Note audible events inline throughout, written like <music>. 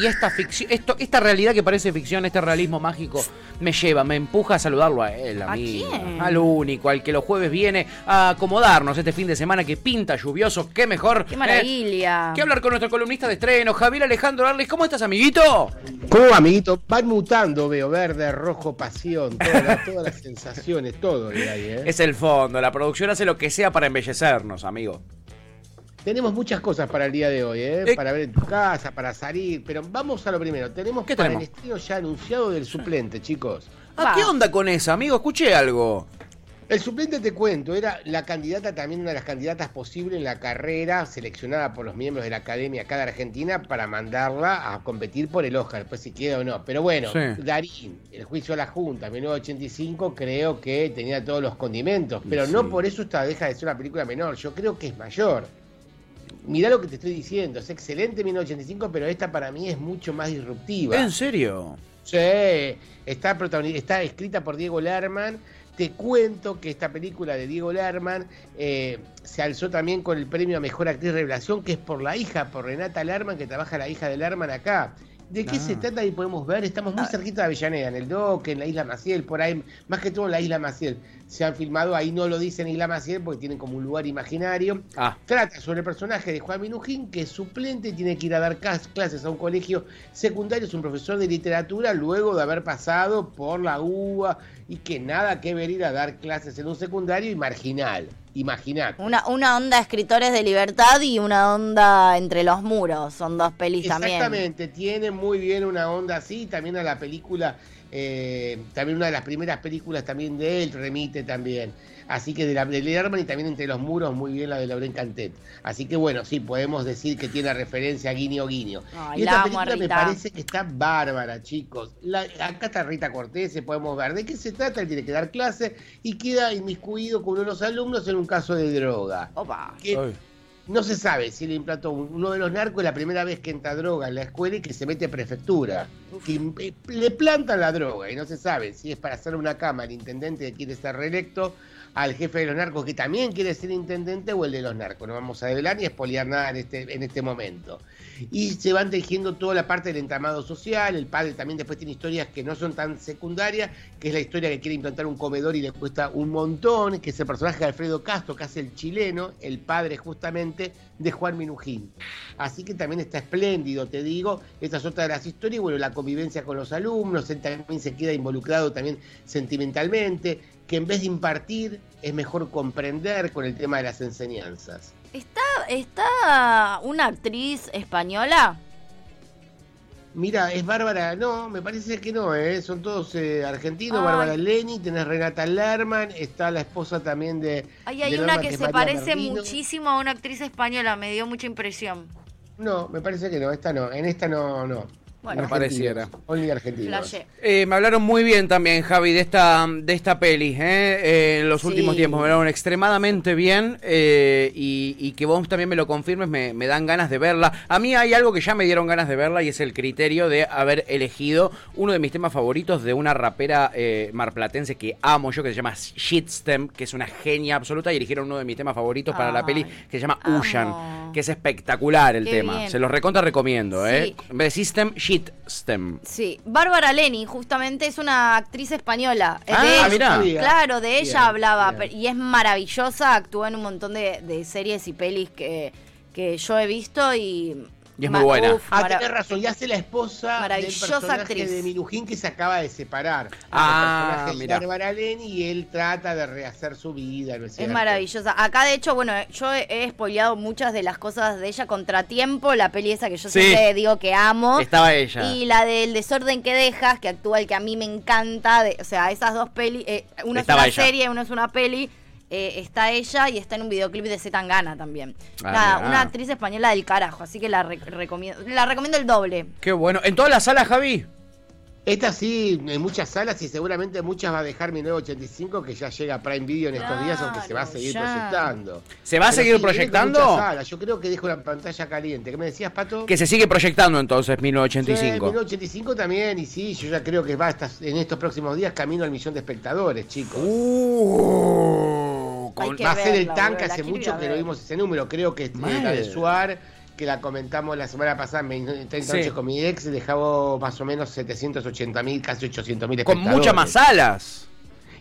Y esta ficción, esto, esta realidad que parece ficción, este realismo mágico, me lleva, me empuja a saludarlo a él, a, ¿A mí, quién? al único, al que los jueves viene a acomodarnos este fin de semana que pinta lluvioso, qué mejor. ¡Qué eh, maravilla! que hablar con nuestro columnista de estreno, Javier Alejandro Arles. ¿Cómo estás, amiguito? ¿Cómo, amiguito? Van mutando, veo, verde, rojo, pasión, todas las, todas las sensaciones, todo que hay, ¿eh? Es el fondo, la producción hace lo que sea para embellecernos, amigo. Tenemos muchas cosas para el día de hoy, ¿eh? Eh. Para ver en tu casa, para salir, pero vamos a lo primero. Tenemos ¿Qué para tenemos? el estreno ya anunciado del suplente, chicos. Ah. ¿Qué onda con esa, amigo? Escuché algo. El suplente, te cuento, era la candidata, también una de las candidatas posibles en la carrera seleccionada por los miembros de la Academia acá de Argentina para mandarla a competir por el Oscar, después si queda o no. Pero bueno, Sí. Darín, el juicio a la Junta, 1985, creo que tenía todos los condimentos, pero Sí. no por eso esta deja de ser una película menor, yo creo que es mayor. Mirá lo que te estoy diciendo, es excelente 1985, pero esta para mí es mucho más disruptiva. ¿En serio? Sí, está, está escrita por Diego Lerman. Te cuento que esta película de Diego Lerman eh, se alzó también con el premio a Mejor Actriz Revelación, que es por la hija, por Renata Lerman, que trabaja la hija de Lerman acá. ¿De qué Ah. se trata? Ahí podemos ver, estamos muy cerquita de Avellaneda, en el Doque, en la Isla Maciel, por ahí, más que todo en la Isla Maciel. Se han filmado, ahí no lo dicen Isla Maciel porque tienen como un lugar imaginario. Ah, Trata sobre el personaje de Juan Minujín, que es suplente y tiene que ir a dar clases a un colegio secundario, es un profesor de literatura, luego de haber pasado por la UBA y que nada que ver ir a dar clases en un secundario y marginal. Imaginate. Una, una onda escritores de libertad y una onda entre los muros. Son dos pelis también. Exactamente, tiene muy bien una onda así, también a la película, eh, también una de las primeras películas también de él remite también. Así que de la de Lerman y también entre los muros muy bien la de Lauren Cantet. Así que bueno, sí, podemos decir que tiene referencia a Guiño Guiño. Ay, y la esta película me parece que está bárbara, chicos. La- acá está Rita Cortés, podemos ver de qué se trata, él tiene que dar clase y queda inmiscuido con uno de los alumnos en un caso de droga. Opa. Que no se sabe si le implantó un- uno de los narcos la primera vez que entra droga en la escuela y que se mete a prefectura. Que eh, le plantan la droga y no se sabe si es para hacer una cama el intendente que quiere ser reelecto, al jefe de los narcos que también quiere ser intendente o el de los narcos. No vamos a develar ni espoliar nada en este, en este momento. Y se van tejiendo toda la parte del entramado social. El padre también después tiene historias que no son tan secundarias, que es la historia que quiere implantar un comedor y le cuesta un montón, que es el personaje de Alfredo Castro, que hace el chileno, el padre justamente de Juan Minujín. Así que también está espléndido, te digo. Esta es otra de las historias. Bueno, la convivencia con los alumnos, él también se queda involucrado también sentimentalmente, que en vez de impartir, es mejor comprender con el tema de las enseñanzas. ¿Está, ¿Está una actriz española? Mira, es Bárbara, no, me parece que no, ¿eh? son todos eh, argentinos, Ay. Bárbara Leni, tenés Renata Lerman, está la esposa también de... Ay, hay de una Lerman, que se María parece Merlino. muchísimo a una actriz española. Me dio mucha impresión. No, me parece que no, esta no, en esta no, no. Bueno, Me pareciera. Only argentinos. Eh, me hablaron muy bien también, Javi, de esta, de esta peli. ¿eh? Eh, en los Sí. últimos tiempos me hablaron extremadamente bien eh, y, y que vos también me lo confirmes, me, me dan ganas de verla. A mí hay algo que ya me dieron ganas de verla y es el criterio de haber elegido uno de mis temas favoritos de una rapera eh, marplatense que amo yo, que se llama Shitstem, que es una genia absoluta y eligieron uno de mis temas favoritos para la peli que se llama. Ushan, que es espectacular el Qué tema. bien. Se los recontra recomiendo, ¿eh? Sí. En vez de System, Shitstem. Sí, Bárbara Leni, justamente es una actriz española. Es Ah, mirá. Claro, de ella Bien, hablaba bien. y es maravillosa, actúa en un montón de, de series y pelis que, que yo he visto y... Y es muy buena. Ah, mara- tenés razón, y hace la esposa del personaje actriz. de Minujín que se acaba de separar. Ah, el personaje Bárbara Leni y él trata de rehacer su vida, ¿no es maravillosa. Acá, de hecho, bueno, yo he, he spoileado muchas de las cosas de ella. Contratiempo, la peli esa que yo Sí. siempre digo que amo. Estaba ella. Y la del desorden que dejas, que actúa el que a mí me encanta. de- o sea, esas dos pelis. Eh, una Estaba es una ella. serie, una es una peli. Eh, está ella y está en un videoclip de Zetangana también. Ah, Nada, mirá. una actriz española del carajo, así que la re- recomiendo. La recomiendo el doble. Qué bueno. ¿En todas las salas, Javi? Esta sí, en muchas salas y seguramente muchas va a dejar 1985 que ya llega a Prime Video en estos días, aunque se va a seguir ya. proyectando. ¿Se va a Pero seguir sí, proyectando? muchas salas. Yo creo que dejo la pantalla caliente. ¿Qué me decías, Pato? Que se sigue proyectando entonces, Sí, 1985. 1985 también, y sí, yo ya creo que va hasta en estos próximos días camino al millón de espectadores, chicos. Uh, con- Va a ser el tanque, hace mucho que no vimos ese número. Creo que la de Suar, que la comentamos la semana pasada en 30 Sí. noches con mi ex, dejaba más o menos 780 mil, casi 800 mil con muchas más alas.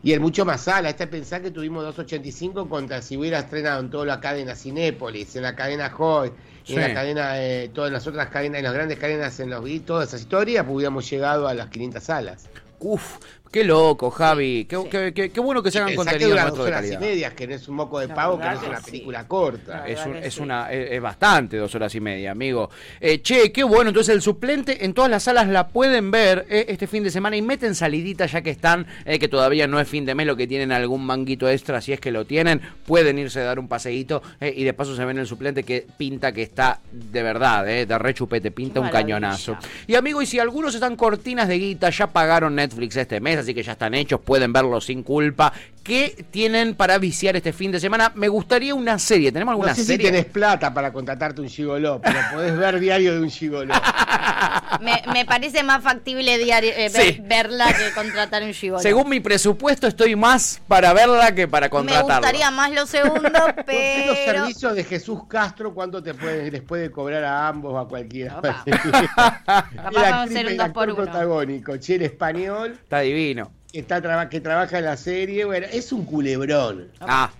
Y el mucho más sala. Este pensar que tuvimos 285 contra si hubiera estrenado en toda la cadena Cinépolis, en la cadena Hoy, Sí. en la cadena, eh, todas las otras cadenas, en las grandes cadenas, en los vi- todas esas historias, pues hubiéramos llegado a las 500 salas. Uf, qué loco, Javi. Qué, Sí. qué- qué- qué bueno que se hagan contenido dos horas y calidad. media, que no es un moco de pavo, que no es una sí. película corta. Es, un- es sí. una, es, es bastante, dos horas y media, amigo. Eh, che, qué bueno. Entonces, el suplente en todas las salas la pueden ver eh, este fin de semana y meten salidita ya que están, eh, que todavía no es fin de mes, lo que tienen algún manguito extra, si es que lo tienen, pueden irse a dar un paseíto eh, y de paso se ven el suplente que pinta que está de verdad, eh, de re chupete, pinta un cañonazo. Y amigo, y si algunos están cortinas de guita, ya pagaron Netflix este mes, así que ya están hechos, pueden verlo sin culpa. ¿Qué tienen para viciar este fin de semana? Me gustaría una serie. ¿Tenemos alguna No sé si serie? tenés plata para contratarte un gigoló, pero podés ver diario de un gigoló. <laughs> Me, me parece más factible diario, eh, ver- Sí. verla que contratar un gigolo. Según mi presupuesto, estoy más para verla que para Me contratarla. gustaría más lo segundo, <laughs> ¿Por qué los pero... servicios de Jesús Castro cuánto te puede, les puede cobrar a ambos o a cualquiera? <laughs> Capaz vamos a hacer un dos por uno. protagónico, che, el español, Está divino. Que, está, traba- que trabaja en la serie, bueno, es un culebrón. Ah,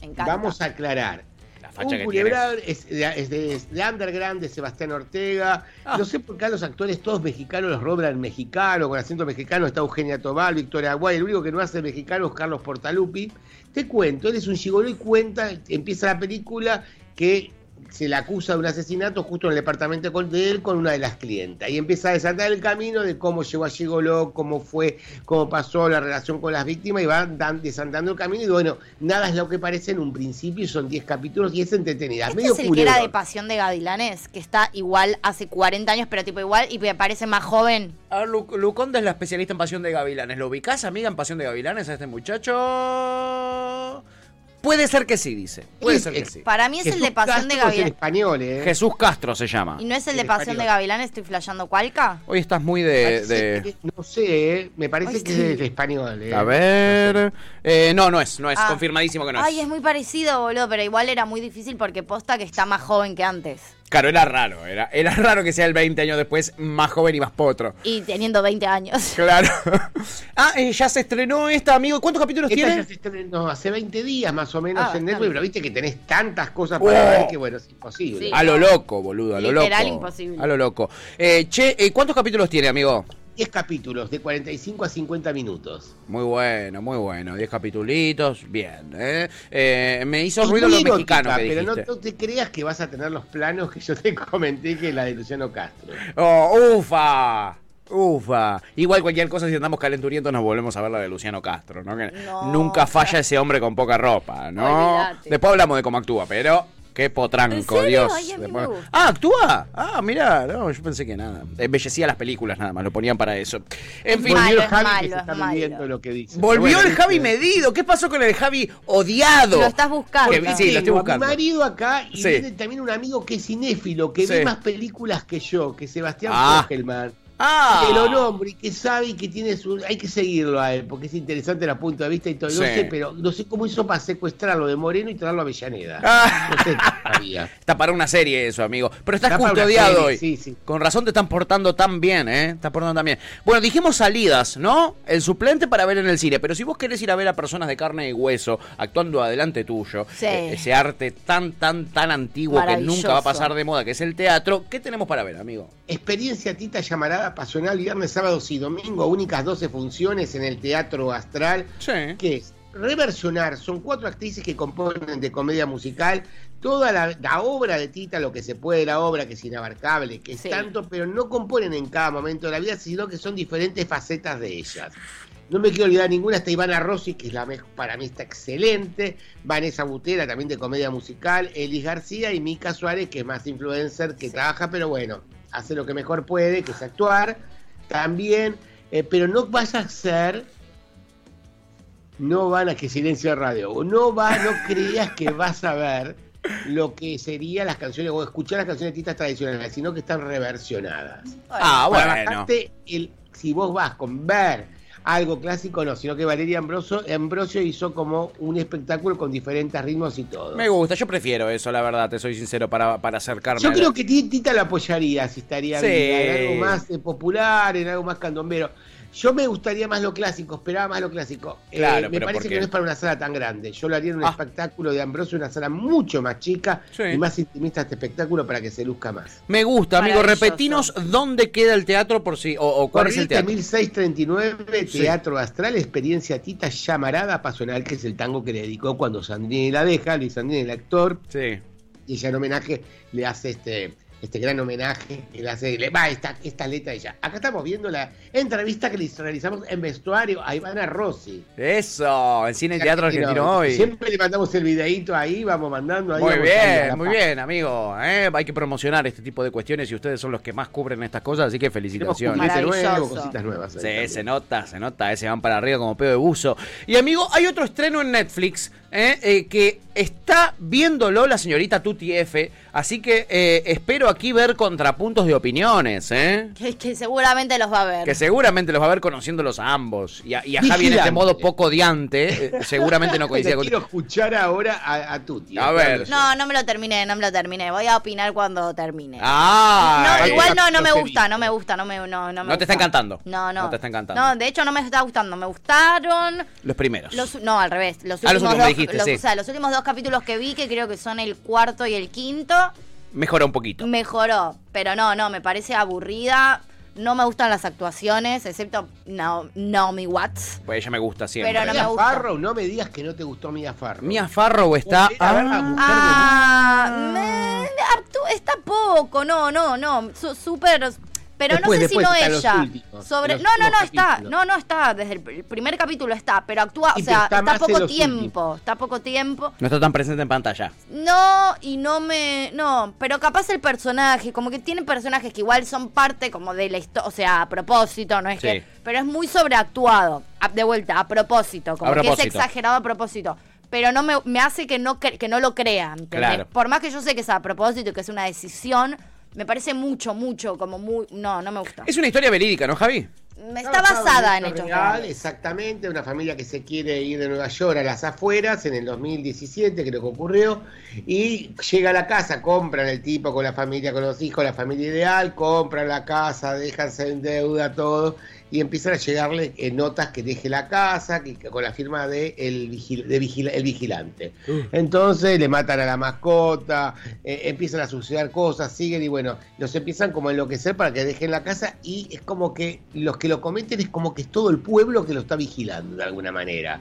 encanta. Vamos a aclarar. la facha Un que culebrón es de, es de- es de Underground, de Sebastián Ortega. Ah. No sé por qué a los actores todos mexicanos los robran mexicano, con acento mexicano. Está Eugenia Tobal, Victoria Aguay. El único que no hace mexicano es Carlos Portalupi. Te cuento, él es un gigolo y cuenta, empieza la película que se le acusa de un asesinato justo en el departamento con- de él con una de las clientas. Y empieza a desatar el camino de cómo llegó a Gigolo, cómo fue, cómo pasó la relación con las víctimas y va dan- desandando el camino. Y bueno, nada es lo que parece en un principio y son 10 capítulos y es entretenida. Este medio es el que era de. Pasión de Gavilanes, que está igual hace 40 años, pero tipo igual y me parece más joven. A ver, Lu- Luconda es la especialista en Pasión de Gavilanes. ¿Lo ubicás, amiga, en Pasión de Gavilanes a este muchacho? Puede ser que sí, dice. Puede ser que sí. Para mí es el de Pasión de Castro es el español, ¿eh? Jesús Castro se llama. ¿Y no es el de El Pasión de español. Gavilanes? ¿Estoy flasheando Cualca? Hoy estás muy de... Parece de- que- no sé, ¿eh? me parece Ay, que sí. es de español. ¿eh? A ver... eh, no, no es, no es. Ah. Confirmadísimo que no es. Ay, es muy parecido, boludo, pero igual era muy difícil porque posta que está más joven que antes. Claro, era raro. Era, era raro que sea el 20 años después más joven y más potro. Y teniendo 20 años. Claro. <laughs> ah, eh, ya se estrenó esta, amigo. ¿Cuántos capítulos Esta tiene? ya se estrenó hace 20 días más o menos Ah, en Netflix, pero viste que tenés tantas cosas para Oh. ver que bueno, es imposible. Sí. A lo loco, boludo, a lo Literal, loco. imposible. A lo loco. Eh, che, eh, ¿cuántos capítulos tiene, amigo? 10 capítulos de 45 a 50 minutos. Muy bueno, muy bueno. 10 capitulitos, bien. ¿eh? Eh, me hizo Es ruido lo erótica, mexicano que pero no, dijiste. no te creas que vas a tener los planos que yo te <laughs> comenté que la de Luciano Castro. Oh, ufa. Ufa. Igual cualquier cosa, si andamos calenturientos, nos volvemos a ver la de Luciano Castro, ¿no? Que No. nunca falla ese hombre con poca ropa, ¿no? Después hablamos de cómo actúa, pero qué potranco. Dios. Ay, a mí Después- me gusta. Ah, ¿actúa? Ah, mira, no, yo pensé que nada. Embellecía las películas nada más, lo ponían para eso. En fin, Volvió el Javi malo, que se es está malo. midiendo lo que dice. volvió el Javi viste. medido. ¿Qué pasó con el Javi odiado? Lo estás buscando. Que- sí, lo estoy buscando. A mi marido acá y Sí. viene también un amigo que es cinéfilo, que Sí. ve más películas que yo, que Sebastián Ah. Fogelman. Ah. Que lo nombre y que sabe y que tiene su. Hay que seguirlo a él, porque es interesante el punto de vista y todo. No Sí. sé, pero no sé cómo hizo para secuestrarlo de Moreno y traerlo a Avellaneda. Ah. No sé todavía. <laughs> Está para una serie eso, amigo. Pero estás Está custodiado hoy. sí, sí. Con razón te están portando tan bien, ¿eh? Estás portando tan bien. Bueno, dijimos salidas, ¿no? El suplente para ver en el cine. Pero si vos querés ir a ver a personas de carne y hueso actuando adelante tuyo, Sí. eh, ese arte tan, tan, tan antiguo que nunca va a pasar de moda, que es el teatro, ¿qué tenemos para ver, amigo? Experiencia Tita Pasional, viernes, sábados y domingo, únicas 12 funciones en el Teatro Astral. Sí. que es reversionar, son cuatro actrices que componen de comedia musical toda la, la obra de Tita, lo que se puede de la obra, que es inabarcable, que es Sí. tanto, pero no componen en cada momento de la vida, sino que son diferentes facetas de ellas. No me quiero olvidar ninguna, está Ivana Rossi, que es la mejor, para mí está excelente, Vanessa Butera, también de comedia musical, Elis García y Mica Suárez, que es más influencer, que trabaja, pero bueno, hace lo que mejor puede, que es actuar, también, eh, pero no vas a ser no van a que silencio de radio. No va, no <laughs> creas que vas a ver lo que serían las canciones o escuchar las canciones de titas tradicionales, sino que están reversionadas. Ah, Para bueno. bajarte el, si vos vas con ver algo clásico, no, sino que Valeria Ambrosio, Ambrosio hizo como un espectáculo con diferentes ritmos y todo. Me gusta, yo prefiero eso, la verdad, te soy sincero, para, para acercarme. Yo a la- creo que Ti- Tita la apoyaría si estaría Sí. bien, en algo más popular, en algo más candombero. Yo me gustaría más lo clásico, esperaba más lo clásico. Eh, Claro, me pero parece ¿por que no es para una sala tan grande. Yo lo haría en un Ah. espectáculo de Ambrosio, una sala mucho más chica Sí. y más intimista este espectáculo para que se luzca más. Me gusta, amigo. Repetinos dónde queda el teatro por si. O, o cuál es el teatro. 1639, Sí. Teatro Astral, experiencia Tita Llamarada Pasional, que es el tango que le dedicó cuando Sandrini la deja, Luis Sandrini, el actor, Sí. y ella en homenaje le hace este este gran homenaje que le hace le va esta, esta letra de ella. Acá estamos viendo la entrevista que les realizamos en vestuario a Ivana Rossi. Eso, en Cine y Teatro Argentino hoy. Siempre le mandamos el videíto ahí, vamos mandando ahí. Muy bien, muy paz. bien, amigo. ¿eh? Hay que promocionar este tipo de cuestiones y ustedes son los que más cubren estas cosas, así que felicitaciones. nuevo, cositas nuevas. Sí, también. se nota, se nota, eh, se van para arriba como pedo de buzo. Y amigo, hay otro estreno en Netflix eh, eh, que está viéndolo la señorita Tuti F, así que eh, aquí ver contrapuntos de opiniones, ¿eh? Que, que seguramente los va a ver. Que seguramente los va a ver conociéndolos a ambos. Y a, y a Javi en este modo poco odiante, eh, seguramente no <laughs> coincide Te con... quiero escuchar ahora a, a Tuti. A ver. No, no me lo terminé, no me lo terminé. Voy a opinar cuando termine. Ah, no, eh, igual no, no me gusta, no me gusta, no me, no, no me No te está encantando. No, no. No te está encantando. No, de hecho no me está gustando. Me gustaron los primeros. los, no, al revés. Los Ah, los últimos últimos dos, me dijiste, los- sí. o sea, los últimos dos capítulos que vi, que creo que son el cuarto y el quinto, Mejora un poquito. mejoró. Pero no, no, me parece aburrida. No me gustan las actuaciones, excepto Nao- Naomi Watts. Pues ella me gusta siempre. Pero no Mia me gusta. Farrow, no me digas que no te gustó Mia Farrow. Mia Farrow está... A ver a Ah, Ah, me- está poco, no, no, no, su- súper, pero Después, no sé si no ella. últimos, sobre, no, no, no está, capítulos. no, no está, desde el pr- primer capítulo está, pero actúa, Sí, o pero sea, está poco tiempo, últimos. está poco tiempo. no está tan presente en pantalla. No, y no me. No, pero capaz el personaje, como que tiene personajes que igual son parte como de la historia, o sea, a propósito, no es Sí. que. Pero es muy sobreactuado, a- de vuelta, a propósito, como A que es exagerado a propósito. Pero no me, me hace que no, cre- que no lo crean. ¿entendés? Claro. Por más que yo sé que es a propósito y que es una decisión, me parece mucho, mucho, como muy. No, no me gusta. Es una historia verídica, ¿no, Javi? Me está basada en hecho hechos real, reales. Exactamente, una familia que se quiere ir de Nueva York a las afueras en el 2017, creo que ocurrió, y llega a la casa, compran el tipo con la familia, con los hijos, la familia ideal, compran la casa, dejanse en deuda, todo, y empiezan a llegarle eh, notas que deje la casa, que, que con la firma de el, vigil- de vigila- el vigilante. Entonces le matan a la mascota, eh, empiezan a suceder cosas, siguen y bueno, los empiezan como a enloquecer para que dejen la casa y es como que los que lo cometen es como que es todo el pueblo que lo está vigilando de alguna manera.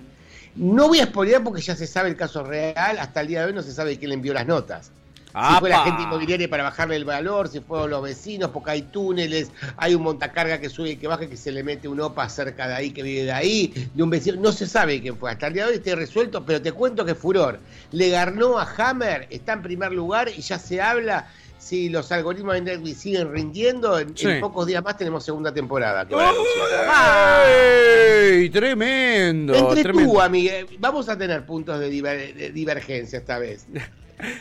No voy a spoilear porque ya se sabe el caso real, hasta el día de hoy no se sabe quién le envió las notas. Si fue la ¡Apa! gente inmobiliaria para bajarle el valor, si fueron los vecinos, porque hay túneles, hay un montacarga que sube y que baja, que se le mete un OPA cerca de ahí, que vive de ahí, de un vecino. No se sabe quién fue. Hasta el día de hoy está resuelto, pero te cuento que furor. Le ganó a Hammer, está en primer lugar y ya se habla. Si los algoritmos de Netflix siguen rindiendo, en, Sí. en pocos días más tenemos segunda temporada. que van Tremendo. Me entretuvo, tremendo. amiga. Vamos a tener puntos de, diver- de divergencia esta vez. <laughs>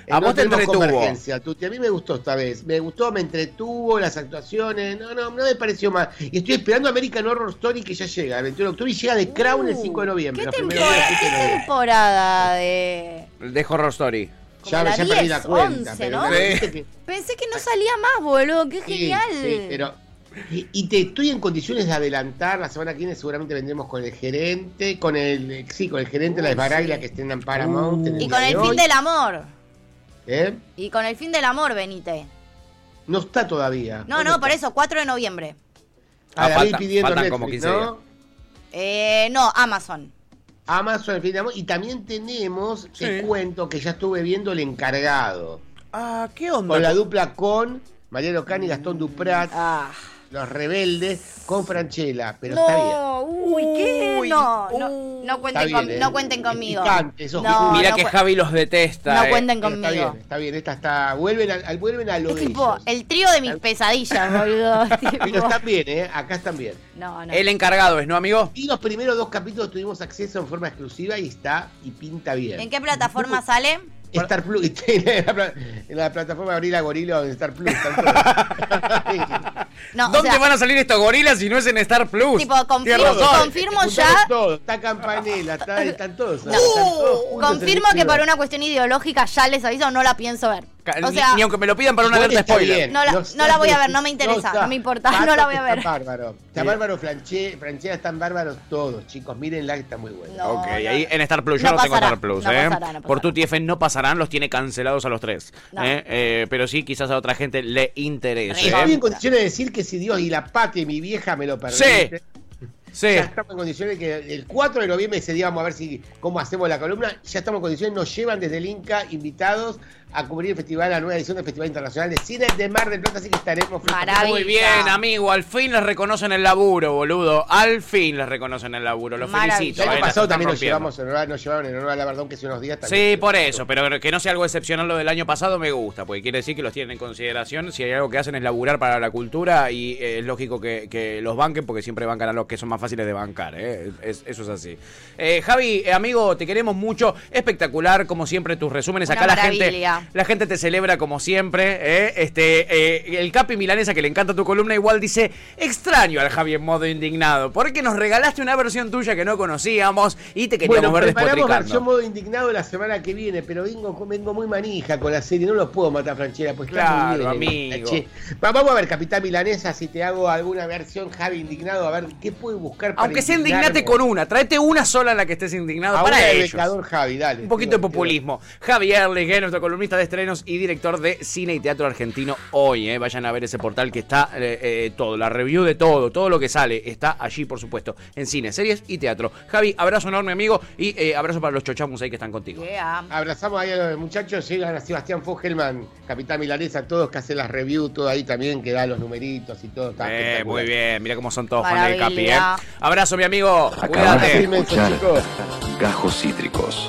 A vos te tenemos entretuvo. convergencia, Tuti. A mí me gustó esta vez. Me gustó, me entretuvo, las actuaciones. No, no, no me pareció mal. Y estoy esperando American Horror Story que ya llega. El 21 de octubre y llega de Crown el 5 de noviembre. Uh, ¿Qué, temporada, de qué noviembre. temporada de.? De Horror Story. Como Ya, la ya perdí 10, la cuenta. 11, pero ¿no? me Sí. dijiste que- Pensé que no salía más, boludo. Qué Sí, genial. sí, pero. Y y te estoy en condiciones de adelantar. La semana que viene seguramente vendremos con el gerente, con el. Sí, con el gerente de la Esbaraglia que estén en Paramount. en Y con de el hoy. fin del amor. ¿Eh? Y con el fin del amor, venite. No está todavía. No, ¿Dónde no, por eso, 4 de noviembre. Ah, la Ah, falta- pidiendo faltan Netflix, como 15 ¿no? días. Eh, no, Amazon. Amazon, el fin de amor. Y también tenemos, te Sí. cuento que ya estuve viendo El Encargado. Ah, ¿qué onda? Con la dupla con Mariano Cani y Gastón Duprat, Ah. Los Rebeldes, con Franchella. Pero está bien. No, uy, ¿qué? Uy, No, no, uy. no cuenten, con- bien, ¿eh? no cuenten conmigo. Picante, No, Mira no que Javi los detesta. No eh. cuenten Pero está conmigo. bien, está bien. Esta está. Vuelven a, al- vuelven a lo Es de tipo, ellos. el trío de mis pesadillas, boludo. <laughs> Pero están bien, ¿eh? Acá están bien. no, no. El encargado es, ¿no, amigo? Y los primeros dos capítulos tuvimos acceso en forma exclusiva y está y pinta bien. ¿En qué plataforma sale? Star Plus, <laughs> en la, pla- en la plataforma de Abril a Gorila o en Star Plus. están todos. <laughs> No, o ¿Dónde sea- van a salir estos gorilas si no es en Star Plus? Tipo, confirmo- ya- todo, está Campanella, está, están todos. No. están todos Confirmo que por una cuestión ideológica ya les aviso, no la pienso ver. O ni- sea, ni, aunque me lo pidan para una alerta está spoiler. bien. No la- Los no la voy a ver, no me interesa, está- no me importa, Pato no la voy a está ver. bárbaro. Está Sí. bárbaro, Franche- Franchella están bárbaros todos, chicos. Mírenla, que está muy buena. No, ok, no, ahí en Star Plus. Yo No no, tengo Star Plus, no ¿eh? pasará, no Por tu TF no pasarán, los tiene cancelados a los tres. No. ¿eh? Eh, pero sí, quizás a otra gente le interese. Re- ¿eh? Estoy en condiciones de decir que si Dios y la patria y mi vieja me lo Sí. permiten, Sí. ya estamos en condiciones que el 4 de noviembre ese día vamos a ver si cómo hacemos la columna. Ya estamos en condiciones, nos llevan desde el Inca invitados a cubrir el festival, la nueva edición del Festival Internacional de Cine de Mar del Plata, así que estaremos Maravilla. Muy bien, amigo. Al fin les reconocen el laburo, boludo. Al fin les reconocen el laburo. Los Maravilla. felicito. El año pasado también nos llevamos en honor, nos llevaron en honor a la Verdón que hace unos días también. Sí, por eso, pero que no sea algo excepcional lo del año pasado me gusta, porque quiere decir que los tienen en consideración. Si hay algo que hacen es laburar para la cultura y eh, es lógico que, que los banquen porque siempre bancan a los que son más fáciles de bancar. ¿eh? Es- eso es así. Eh, Javi, eh, amigo, te queremos mucho. Espectacular, como siempre, tus resúmenes. Una Acá la gente, maravilla. La gente te celebra como siempre. ¿eh? Este, eh, el Capi Milanesa, que le encanta tu columna, igual dice: Extraño al Javi en modo indignado, porque nos regalaste una versión tuya que no conocíamos y te queríamos Bueno, ver despotricando. versión modo indignado la semana que viene, pero vengo, vengo muy manija con la serie, no lo puedo matar, Franchera, pues está Claro, muy bien, amigo. Va- Vamos a ver, Capitán Milanesa, si te hago alguna versión Javi indignado, a ver qué puedo buscar para Aunque sea indignate con una, tráete una sola en la que estés indignado para el ellos. Javi, dale. Un poquito de populismo. Javier Legué, nuestro columnista de estrenos y director de cine y teatro argentino hoy. eh. Vayan a ver ese portal que está eh, eh, todo, la review de todo, todo lo que sale está allí, por supuesto, en cine, series y teatro. Javi, abrazo enorme, amigo, y eh, abrazo para los chochamus ahí que están contigo. Yeah. Abrazamos ahí a los muchachos, llegan a Sebastián Fogelman, Capitán Milanesa, todos que hacen las reviews, todo ahí también, que da los numeritos y todo. Está Eh, muy bien, mira cómo son todos fans del Capi, eh. Abrazo, mi amigo. Acabas de Cuídate. Firme. escuchar. Gajos Cítricos.